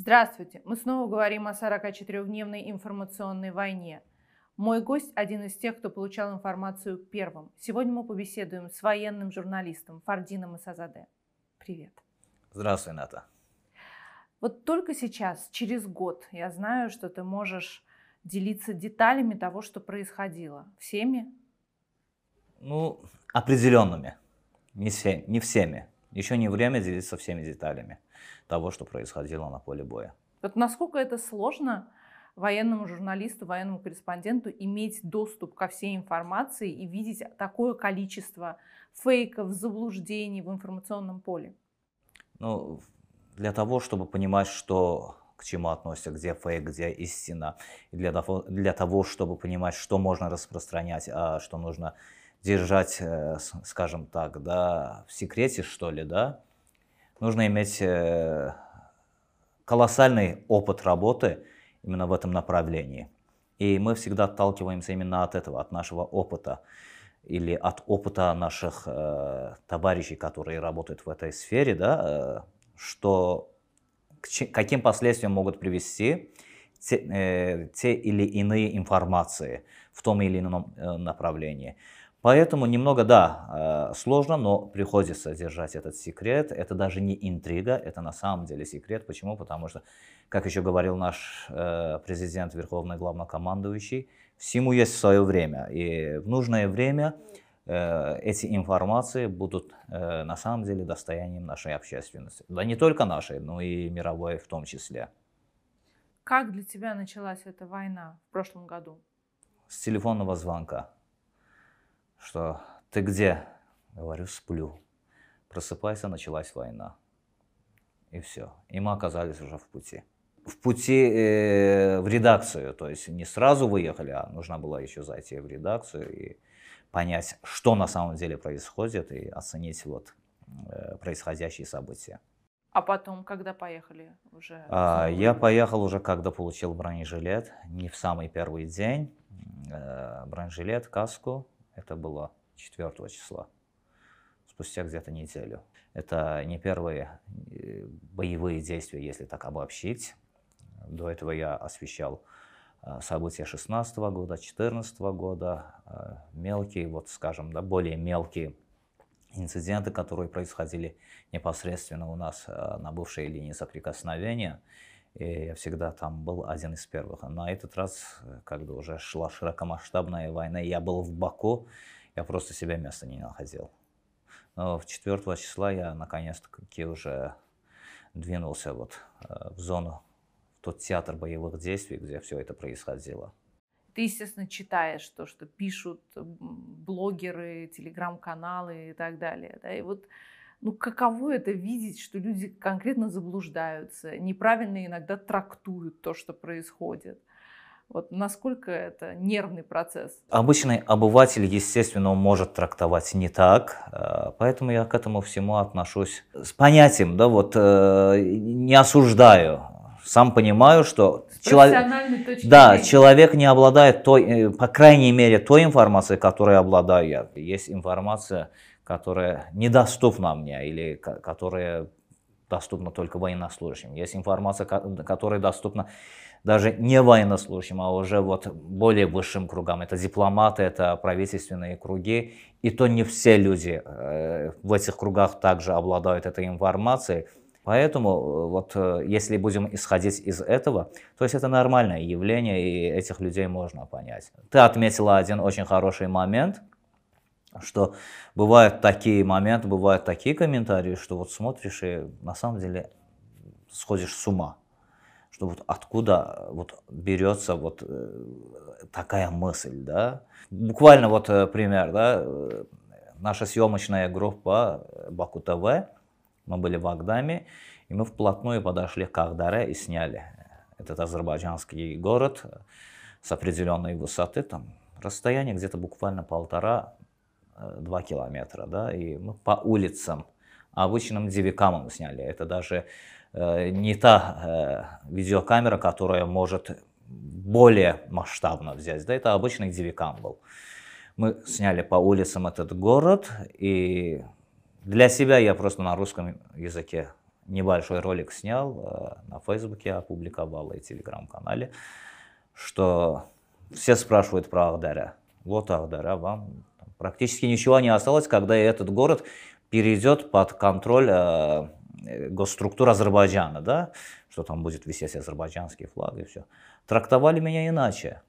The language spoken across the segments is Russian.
Здравствуйте! Мы снова говорим о 44-дневной информационной войне. Мой гость – один из тех, кто получал информацию первым. Сегодня мы побеседуем с военным журналистом Фардином Исазаде. Привет. Здравствуй, Ната. Вот только сейчас, через год, я знаю, что ты можешь делиться деталями того, что происходило. Всеми? Ну, определенными. Не, все, не всеми. Еще не время делиться всеми деталями того, что происходило на поле боя. Вот насколько это сложно военному журналисту, военному корреспонденту иметь доступ ко всей информации и видеть такое количество фейков, заблуждений в информационном поле? Ну, для того, чтобы понимать, что к чему относится, где фейк, где истина, и для того, для того, чтобы понимать, что можно распространять, а что нужно держать, э, скажем так, да, в секрете, что ли, да, нужно иметь э, колоссальный опыт работы именно в этом направлении. И мы всегда отталкиваемся именно от этого, от нашего опыта или от опыта наших э, товарищей, которые работают в этой сфере, да, э, что к каким последствиям могут привести те, э, те или иные информации в том или ином э, направлении. Поэтому немного, да, э, сложно, но приходится держать этот секрет. Это даже не интрига, это на самом деле секрет. Почему? Потому что, как еще говорил наш э, президент, верховный главнокомандующий, всему есть свое время. И в нужное время э, эти информации будут на самом деле достоянием нашей общественности. Да не только нашей, но и мировой в том числе. Как для тебя началась эта война в прошлом году? С телефонного звонка что ты где? Говорю, сплю. Просыпайся, началась война. И все. И мы оказались уже в пути. В пути э, в редакцию, то есть не сразу выехали, а нужно было еще зайти в редакцию и понять, что на самом деле происходит, и оценить вот э, происходящие события. А потом, когда поехали уже? А, я поехал уже, когда получил бронежилет, не в самый первый день. Э, бронежилет, каску, это было 4 числа, спустя где-то неделю. Это не первые э, боевые действия, если так обобщить. До этого я освещал э, события 16 года, 14 года, э, мелкие, вот скажем, да, более мелкие инциденты, которые происходили непосредственно у нас на бывшей линии соприкосновения. И я всегда там был один из первых. На этот раз, когда уже шла широкомасштабная война, я был в Баку, я просто себе места не находил. Но в 4 числа я наконец-таки уже двинулся вот э, в зону, в тот театр боевых действий, где все это происходило. Ты, естественно, читаешь то, что пишут блогеры, телеграм-каналы и так далее. Да? И вот ну каково это видеть, что люди конкретно заблуждаются, неправильно иногда трактуют то, что происходит. Вот насколько это нервный процесс? Обычный обыватель, естественно, может трактовать не так, э, поэтому я к этому всему отношусь с понятием, да, вот э, не осуждаю, сам понимаю, что человек, да, человек не обладает той, э, по крайней мере, той информацией, которой обладаю я. Есть информация, которая недоступна мне или которая доступна только военнослужащим. Есть информация, которая доступна даже не военнослужащим, а уже вот более высшим кругам. Это дипломаты, это правительственные круги. И то не все люди э, в этих кругах также обладают этой информацией. Поэтому э, вот э, если будем исходить из этого, то есть это нормальное явление, и этих людей можно понять. Ты отметила один очень хороший момент – что бывают такие моменты, бывают такие комментарии, что вот смотришь и на самом деле сходишь с ума. Что вот откуда вот берется вот э, такая мысль, да. Буквально вот э, пример, да, э, наша съемочная группа Баку ТВ, мы были в Агдаме, и мы вплотную подошли к Ахдаре и сняли этот азербайджанский город с определенной высоты, там расстояние где-то буквально полтора 2 километра, да, и мы по улицам, обычным дивикамом сняли. Это даже э, не та э, видеокамера, которая может более масштабно взять, да, это обычный дивикам был. Мы сняли по улицам этот город, и для себя я просто на русском языке небольшой ролик снял, э, на Фейсбуке опубликовал и Телеграм-канале, что все спрашивают про Ахдаря. Вот Ахдаря, вам практически ничего не осталось, когда этот город перейдет под контроль э, госструктур Азербайджана, да, что там будет висеть азербайджанский флаг и все. Трактовали меня иначе,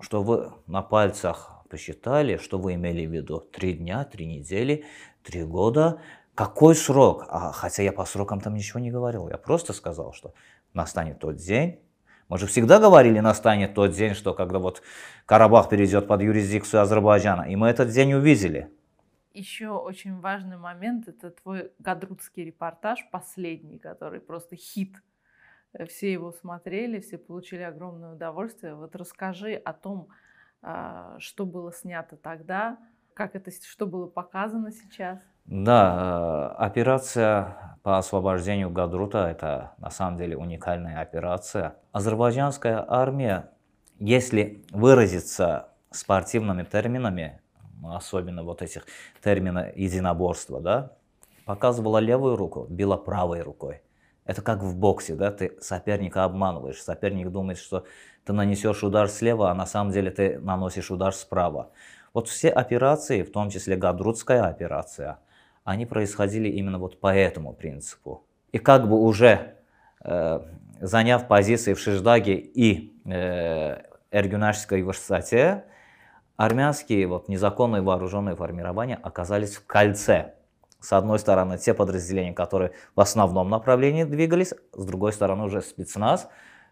что вы на пальцах посчитали, что вы имели в виду три дня, три недели, три года, какой срок? А, хотя я по срокам там ничего не говорил. Я просто сказал, что настанет тот день. Мы же всегда говорили, настанет тот день, что когда вот Карабах перейдет под юрисдикцию Азербайджана. И мы этот день увидели. Еще очень важный момент – это твой гадрутский репортаж, последний, который просто хит. Все его смотрели, все получили огромное удовольствие. Вот расскажи о том, а, что было снято тогда, как это, что было показано сейчас. Да, э, операция по освобождению Гадрута – это на самом деле уникальная операция. Азербайджанская армия, если выразиться спортивными терминами, особенно вот этих терминов единоборства, да, показывала левую руку, била правой рукой. Это как в боксе, да, ты соперника обманываешь, соперник думает, что ты нанесешь удар слева, а на самом деле ты наносишь удар справа. Вот все операции, в том числе Гадрутская операция – они происходили именно вот по этому принципу. И как бы уже э, заняв позиции в Шиждаге и э, Эргюнашской высоте, армянские вот незаконные вооруженные формирования оказались в кольце. С одной стороны, те подразделения, которые в основном направлении двигались, с другой стороны уже спецназ,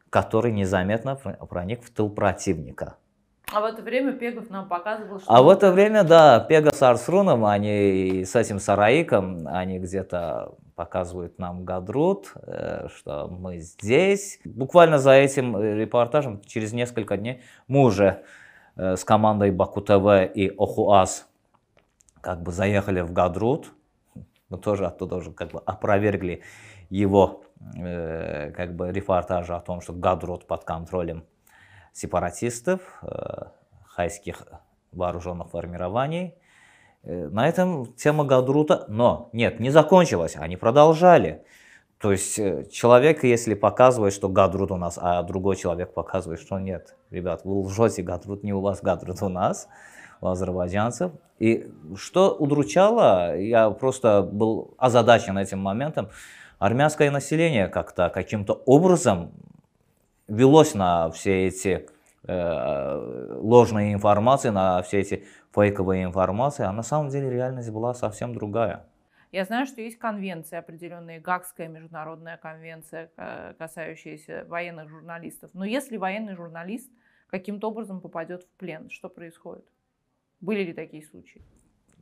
который незаметно проник в тыл противника. А в это время Пегов нам показывал, что... А в это время, да, Пега с Арсруном, они с этим Сараиком, они где-то показывают нам Гадрут, э, что мы здесь. Буквально за этим репортажем, через несколько дней, мы уже э, с командой Баку ТВ и Охуаз как бы заехали в Гадрут. Мы тоже оттуда уже как бы опровергли его э, как бы репортажи о том, что Гадрут под контролем сепаратистов, э, хайских вооруженных формирований. Э, на этом тема Гадрута, но нет, не закончилась, они продолжали. То есть э, человек, если показывает, что Гадрут у нас, а другой человек показывает, что нет, ребят, вы лжете, Гадрут не у вас, Гадрут у нас, у азербайджанцев. И что удручало, я просто был озадачен этим моментом, армянское население как-то каким-то образом велось на все эти э, ложные информации, на все эти фейковые информации, а на самом деле реальность была совсем другая. Я знаю, что есть конвенции определенные, Гагская международная конвенция, касающаяся военных журналистов. Но если военный журналист каким-то образом попадет в плен, что происходит? Были ли такие случаи?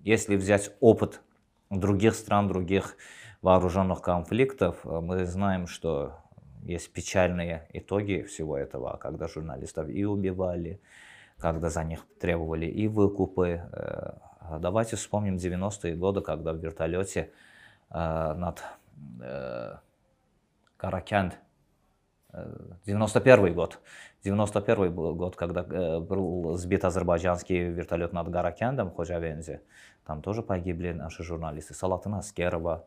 Если взять опыт других стран, других вооруженных конфликтов, мы знаем, что есть печальные итоги всего этого, когда журналистов и убивали, когда за них требовали и выкупы. Э, давайте вспомним 90-е годы, когда в вертолете э, над э, Каракянд, 91 год, 91 год, когда был сбит азербайджанский вертолет над Гаракяндом в Ходжавензе, там тоже погибли наши журналисты. Салатына Аскерова,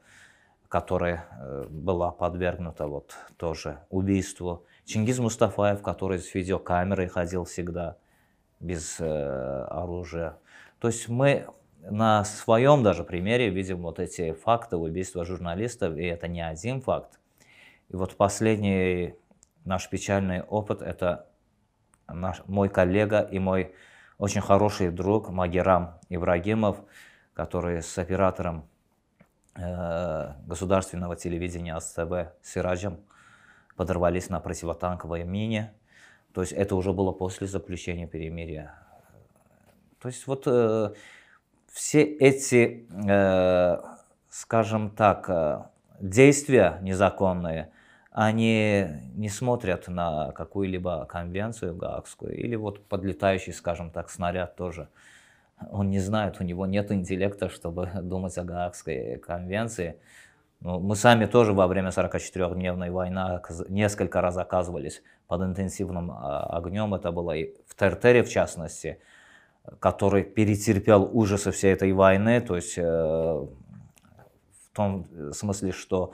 которая э, была подвергнута вот тоже убийству. Чингиз Мустафаев, который с видеокамерой ходил всегда без э, оружия. То есть мы на своем даже примере видим вот эти факты убийства журналистов, и это не один факт. И вот последний наш печальный опыт – это наш, мой коллега и мой очень хороший друг Магерам Ибрагимов, который с оператором государственного телевидения АСТВ Сираджем подорвались на противотанковой мине. То есть это уже было после заключения перемирия. То есть вот э, все эти, э, скажем так, э, действия незаконные, они не смотрят на какую-либо конвенцию гаагскую или вот подлетающий, скажем так, снаряд тоже он не знает, у него нет интеллекта, чтобы думать о Гаагской конвенции. Ну, мы сами тоже во время 44-дневной войны несколько раз оказывались под интенсивным а, огнем. Это было и в Тертере, в частности, который перетерпел ужасы всей этой войны. То есть э, в том смысле, что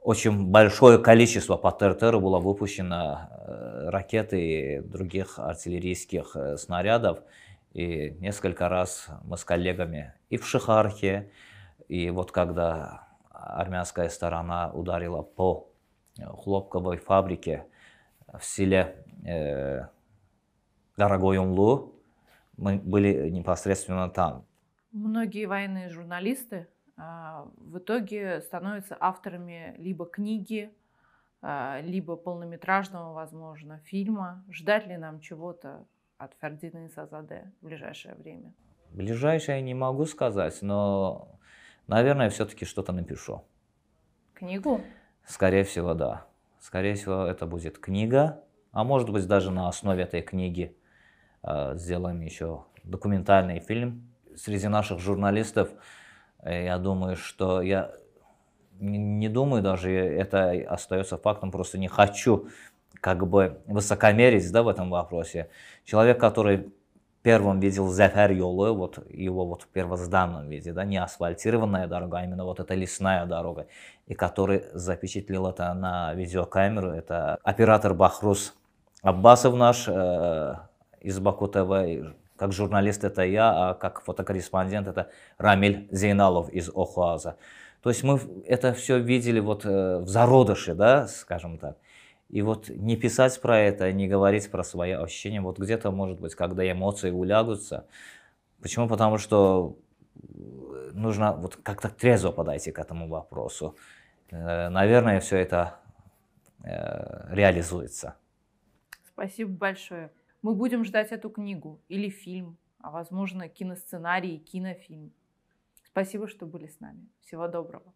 очень большое количество по Тертеру было выпущено э, ракет и других артиллерийских э, снарядов. И несколько раз мы с коллегами и в Шихархе, и вот когда армянская сторона ударила по хлопковой фабрике в селе э, Дорогой мы были непосредственно там. Многие военные журналисты а, в итоге становятся авторами либо книги, а, либо полнометражного, возможно, фильма. Ждать ли нам чего-то от Фердина Сазаде в ближайшее время? Ближайшее не могу сказать, но, наверное, все-таки что-то напишу. Книгу? Скорее всего, да. Скорее всего, это будет книга, а может быть даже на основе этой книги э, сделаем еще документальный фильм. Среди наших журналистов Э, я думаю, что я не думаю даже, это остается фактом, просто не хочу как бы высокомерить да, в этом вопросе. Человек, который первым видел Зефер Йолы, вот его вот в первозданном виде, да, не асфальтированная дорога, а именно вот эта лесная дорога, и который запечатлел это на видеокамеру, это оператор Бахрус Аббасов наш э, из Баку ТВ, как журналист это я, а как фотокорреспондент это Рамиль Зейналов из Охуаза. То есть мы это все видели вот э, в зародыше, да, скажем так. И вот не писать про это, не говорить про свои ощущения, вот где-то, может быть, когда эмоции улягутся. Почему? Потому что э, нужно вот как-то трезво подойти к этому вопросу. Э, наверное, все это реализуется. Спасибо большое. Мы будем ждать эту книгу или фильм, а возможно киносценарий кинофильм. Спасибо, что были с нами. Всего доброго.